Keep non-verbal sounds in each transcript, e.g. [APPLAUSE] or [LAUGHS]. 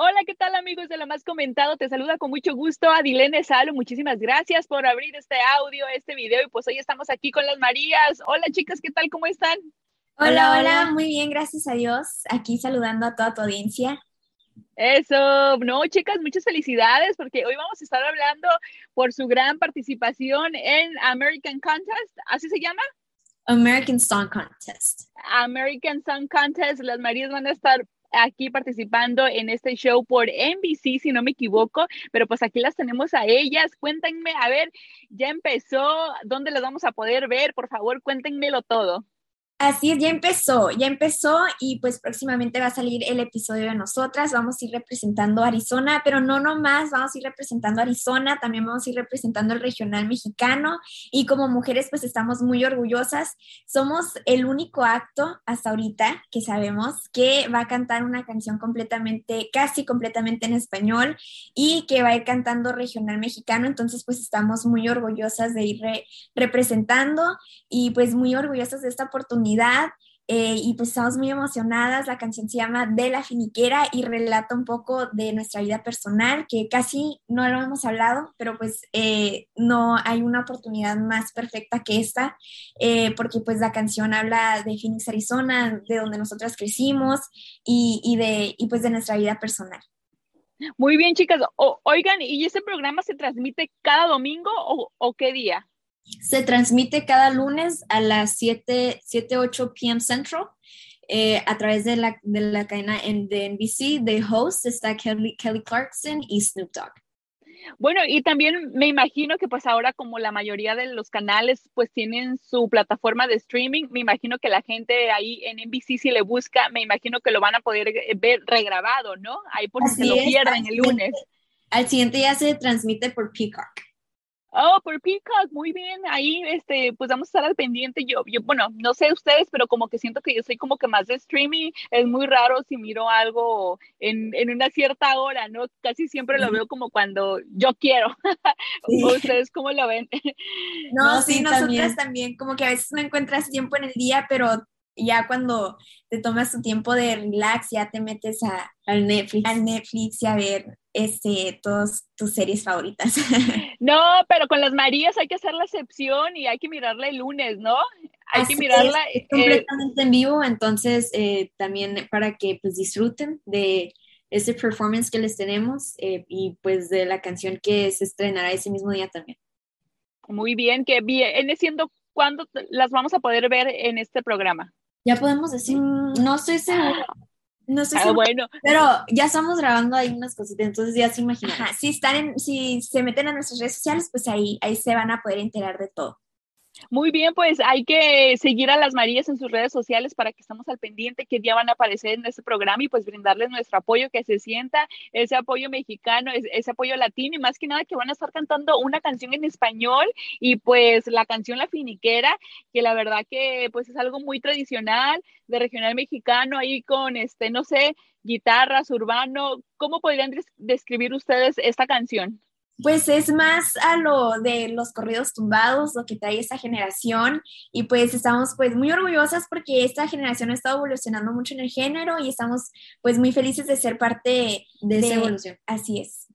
Hola, ¿qué tal amigos de lo más comentado? Te saluda con mucho gusto Adilene Salo. Muchísimas gracias por abrir este audio, este video. Y pues hoy estamos aquí con las Marías. Hola chicas, ¿qué tal? ¿Cómo están? Hola, hola, muy bien, gracias a Dios. Aquí saludando a toda tu audiencia. Eso, no, chicas, muchas felicidades porque hoy vamos a estar hablando por su gran participación en American Contest, ¿así se llama? American Song Contest. American Song Contest, las Marías van a estar aquí participando en este show por NBC, si no me equivoco, pero pues aquí las tenemos a ellas. Cuéntenme, a ver, ya empezó, ¿dónde las vamos a poder ver? Por favor, cuéntenmelo todo. Así es, ya empezó, ya empezó y pues próximamente va a salir el episodio de nosotras. Vamos a ir representando Arizona, pero no nomás, vamos a ir representando Arizona, también vamos a ir representando el regional mexicano y como mujeres pues estamos muy orgullosas. Somos el único acto hasta ahorita que sabemos que va a cantar una canción completamente, casi completamente en español y que va a ir cantando regional mexicano. Entonces pues estamos muy orgullosas de ir representando y pues muy orgullosas de esta oportunidad eh, y pues estamos muy emocionadas. La canción se llama De la Finiquera y relata un poco de nuestra vida personal, que casi no lo hemos hablado, pero pues eh, no hay una oportunidad más perfecta que esta, eh, porque pues la canción habla de Phoenix, Arizona, de donde nosotras crecimos y, y de, y pues de nuestra vida personal. Muy bien, chicas. oigan, ¿y ese programa se transmite cada domingo o, o qué día? Se transmite cada lunes a las 7, 7 8 p.m. Central eh, a través de la, de la cadena en, de NBC. De host está Kelly, Kelly Clarkson y Snoop Dogg. Bueno, y también me imagino que pues ahora como la mayoría de los canales pues tienen su plataforma de streaming, me imagino que la gente ahí en NBC si le busca, me imagino que lo van a poder eh, ver regrabado, ¿no? Ahí por si se lo pierden el lunes. Al siguiente día se transmite por Peacock. Oh, por Peacock, muy bien. Ahí, este, pues vamos a estar al pendiente. Yo, yo, bueno, no sé ustedes, pero como que siento que yo soy como que más de streaming. Es muy raro si miro algo en, en una cierta hora, ¿no? Casi siempre lo veo como cuando yo quiero. [LAUGHS] ¿Ustedes cómo lo ven? [LAUGHS] No, sí, nosotras también. como que a veces no encuentras tiempo en el día, pero ya cuando te tomas tu tiempo de relax, ya te metes a, al Netflix. Al Netflix y a ver este, todas tus series favoritas. [LAUGHS] No, pero con las Marías hay que hacer la excepción y hay que mirarla el lunes, ¿no? Hay que mirarla. Es, eh, completamente en vivo, entonces eh, también para que pues disfruten de ese performance que les tenemos eh, y pues de la canción que se estrenará ese mismo día también. Muy bien, que viene siendo cuándo las vamos a poder ver en este programa. Ya podemos decir, no estoy segura. No sé ah, bueno. Pero ya estamos grabando ahí unas cositas, entonces ya se imaginan. si están en, si se meten a nuestras redes sociales, pues ahí, ahí se van a poder enterar de todo. Muy bien, pues hay que seguir a las Marías en sus redes sociales para que estemos al pendiente que ya van a aparecer en este programa y pues brindarles nuestro apoyo, que se sienta ese apoyo mexicano, ese apoyo latino y más que nada que van a estar cantando una canción en español y pues la canción La Finiquera, que la verdad que pues es algo muy tradicional de regional mexicano ahí con este, no sé, guitarras, urbano. ¿Cómo podrían describir ustedes esta canción? Pues es más a lo de los corridos tumbados, lo que trae esta generación y pues estamos pues muy orgullosas porque esta generación ha estado evolucionando mucho en el género y estamos pues muy felices de ser parte de, esa evolución. Así es.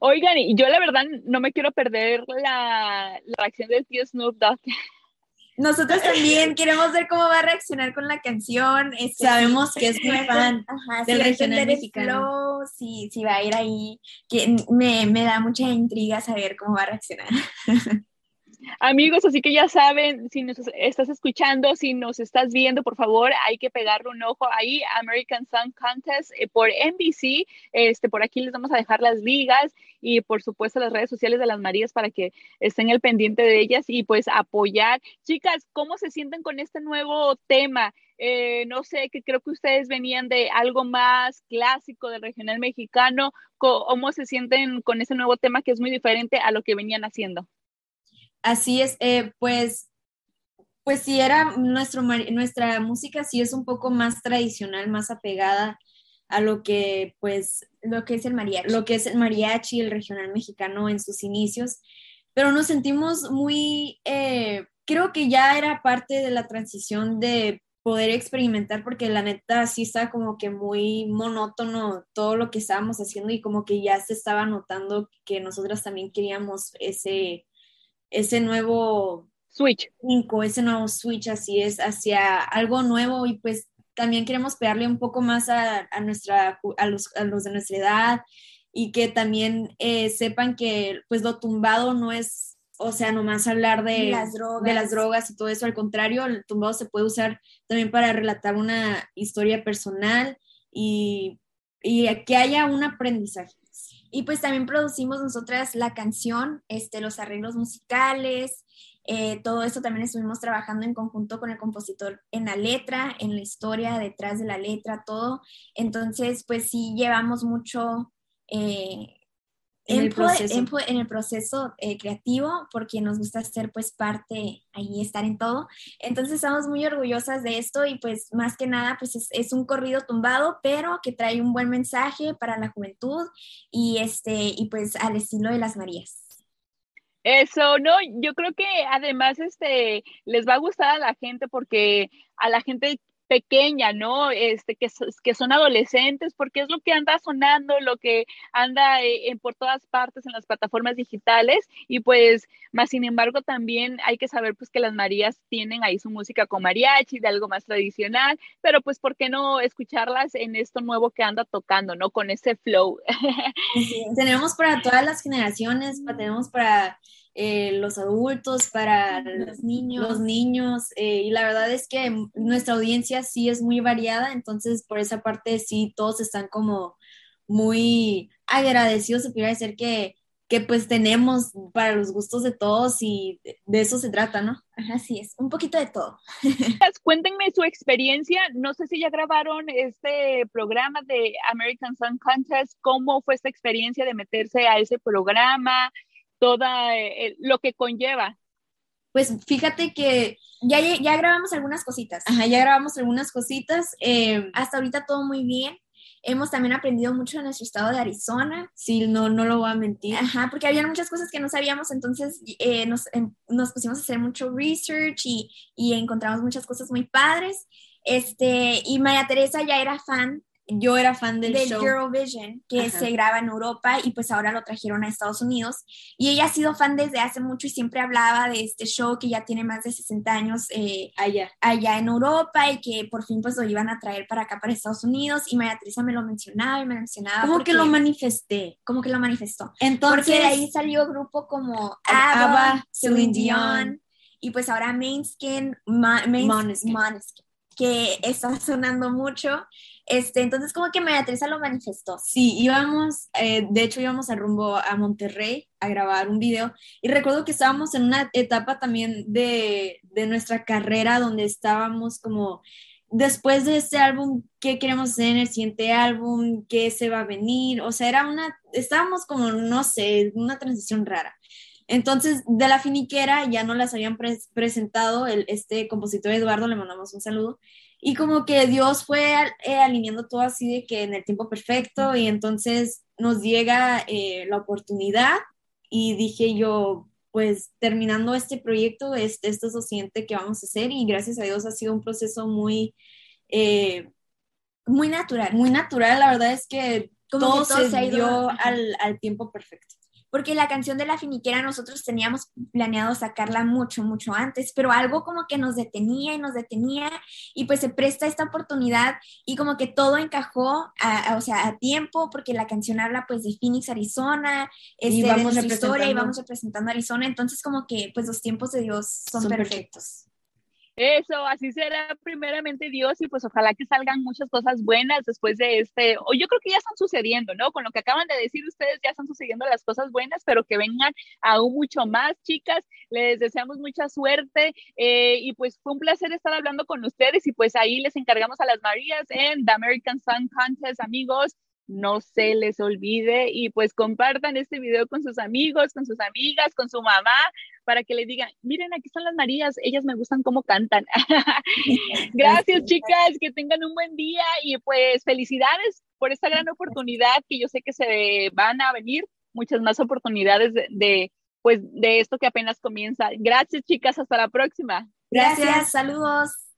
Oigan, y yo la verdad no me quiero perder la, la reacción del tío Snoop Dogg nosotros [LAUGHS] también queremos ver cómo va a reaccionar con la canción. Este, Sabemos que es muy fan del regional mexicano. si, si va a ir ahí, que me, me da mucha intriga saber cómo va a reaccionar. [LAUGHS] Amigos, así que ya saben, si nos estás escuchando, si nos estás viendo, por favor, hay que pegarle un ojo ahí, American Song Contest eh, por NBC. Este, por aquí les vamos a dejar las ligas y por supuesto las redes sociales de las Marías para que estén al pendiente de ellas y pues apoyar. Chicas, ¿cómo se sienten con este nuevo tema? Eh, no sé, que creo que ustedes venían de algo más clásico del regional mexicano. ¿Cómo se sienten con ese nuevo tema que es muy diferente a lo que venían haciendo? Así es, eh, pues, pues sí era nuestro, nuestra música sí es un poco más tradicional, más apegada a lo que pues lo que es el mariachi, lo que es el mariachi, el regional mexicano en sus inicios, pero nos sentimos muy, eh, creo que ya era parte de la transición de poder experimentar porque la neta sí está como que muy monótono todo lo que estábamos haciendo y como que ya se estaba notando que nosotras también queríamos ese, ese nuevo switch. Ese nuevo switch, así es, hacia algo nuevo y pues también queremos pegarle un poco más a, a nuestra, a los, a los, de nuestra edad y que también eh, sepan que pues lo tumbado no es o sea, nomás hablar de las, drogas. de las drogas y todo eso. Al contrario, el tumbado se puede usar también para relatar una historia personal y, y que haya un aprendizaje. Y pues también producimos nosotras la canción, este, los arreglos musicales, eh, todo eso también estuvimos trabajando en conjunto con el compositor en la letra, en la historia, detrás de la letra, todo. Entonces, pues sí llevamos mucho eh, en, el proceso, en, el proceso eh, creativo, porque nos gusta ser pues parte ahí, estar en todo. Entonces estamos muy orgullosas de esto y pues más que nada pues es, es, un corrido tumbado, pero que trae un buen mensaje para la juventud y, este, y pues al estilo de las Marías. Eso, no, yo creo que además este les va a gustar a la gente porque a la gente pequeña, ¿no? Este, que, son adolescentes, porque es lo que anda sonando, lo que anda eh, por todas partes en las plataformas digitales y pues, más sin embargo, también hay que saber pues que las Marías tienen ahí su música con mariachi, de algo más tradicional, pero pues, ¿por qué no escucharlas en esto nuevo que anda tocando, ¿no? Con ese flow. [LAUGHS] tenemos para todas las generaciones, tenemos para eh, los adultos, para los niños, los niños eh, y la verdad es que nuestra audiencia sí es muy variada, entonces por esa parte sí todos están como muy agradecidos, se podría decir que, que pues tenemos para los gustos de todos y de eso se trata, ¿no? Así es, un poquito de todo. [LAUGHS] Cuéntenme su experiencia, no sé si ya grabaron este programa de American Song Contest, ¿cómo fue esta experiencia de meterse a ese programa? Toda eh, lo que conlleva. Pues fíjate que ya, ya grabamos algunas cositas. Ajá, ya grabamos algunas cositas. Eh, hasta ahorita todo muy bien. Hemos también aprendido mucho de nuestro estado de Arizona. Sí, no, no lo voy a mentir. Ajá, porque había muchas cosas que no sabíamos, entonces eh, nos, em, nos, pusimos a hacer mucho research y, y, encontramos muchas cosas muy padres. Este, y María Teresa ya era fan yo era fan del, show. Eurovision, que se graba en Europa y pues ahora lo trajeron a Estados Unidos. Y ella ha sido fan desde hace mucho y siempre hablaba de este show que ya tiene más de 60 años eh, allá. allá en Europa y que por fin pues lo iban a traer para acá, para Estados Unidos. Y María Teresa me lo mencionaba y me mencionaba. Como que lo manifesté. Como que lo manifestó. Entonces, porque de ahí salió grupo como ABBA, Celine Dion y pues ahora Mainskin, Ma que está sonando mucho. Este, entonces como que Teresa lo manifestó. Sí, íbamos, eh, de hecho íbamos al rumbo a Monterrey a grabar un video y recuerdo que estábamos en una etapa también de, de nuestra carrera donde estábamos como después de este álbum, ¿qué queremos hacer en el siguiente álbum? ¿Qué se va a venir? O sea, era una, estábamos como, no sé, una transición rara. Entonces, de la finiquera ya no las habían presentado, el, este compositor Eduardo, le mandamos un saludo, y como que Dios fue eh, alineando todo así de que en el tiempo perfecto, y entonces nos llega eh, la oportunidad, y dije yo, pues terminando este proyecto, este, esto es lo siguiente que vamos a hacer, y gracias a Dios ha sido un proceso muy... Eh, muy natural. Muy natural, la verdad es que todo, se, dio al, al tiempo perfecto porque la canción de la finiquera nosotros teníamos planeado sacarla mucho, mucho antes, pero algo como que nos detenía y nos detenía y pues se presta esta oportunidad y como que todo encajó, a, o sea, a tiempo, porque la canción habla pues de Phoenix, Arizona, este, y vamos de historia y vamos representando Arizona, entonces como que pues los tiempos de Dios son, perfectos. Eso, así será primeramente Dios y pues ojalá que salgan muchas cosas buenas después de este, o yo creo que ya están sucediendo, ¿no? Con lo que acaban de decir ustedes ya están sucediendo las cosas buenas, pero que vengan aún mucho más, chicas. Les deseamos mucha suerte eh, y pues fue un placer estar hablando con ustedes y pues ahí les encargamos a las Marías en The American Song Contest, amigos no se les olvide y pues compartan este video con sus amigos, con sus amigas, con su mamá, para que le digan, miren, aquí están las Marías, ellas me gustan cómo cantan. [LAUGHS] Gracias chicas, que tengan un buen día y pues felicidades por esta gran oportunidad que yo sé que se van a venir muchas más oportunidades de, de pues de esto que apenas comienza. Gracias chicas, hasta la próxima. Gracias, saludos.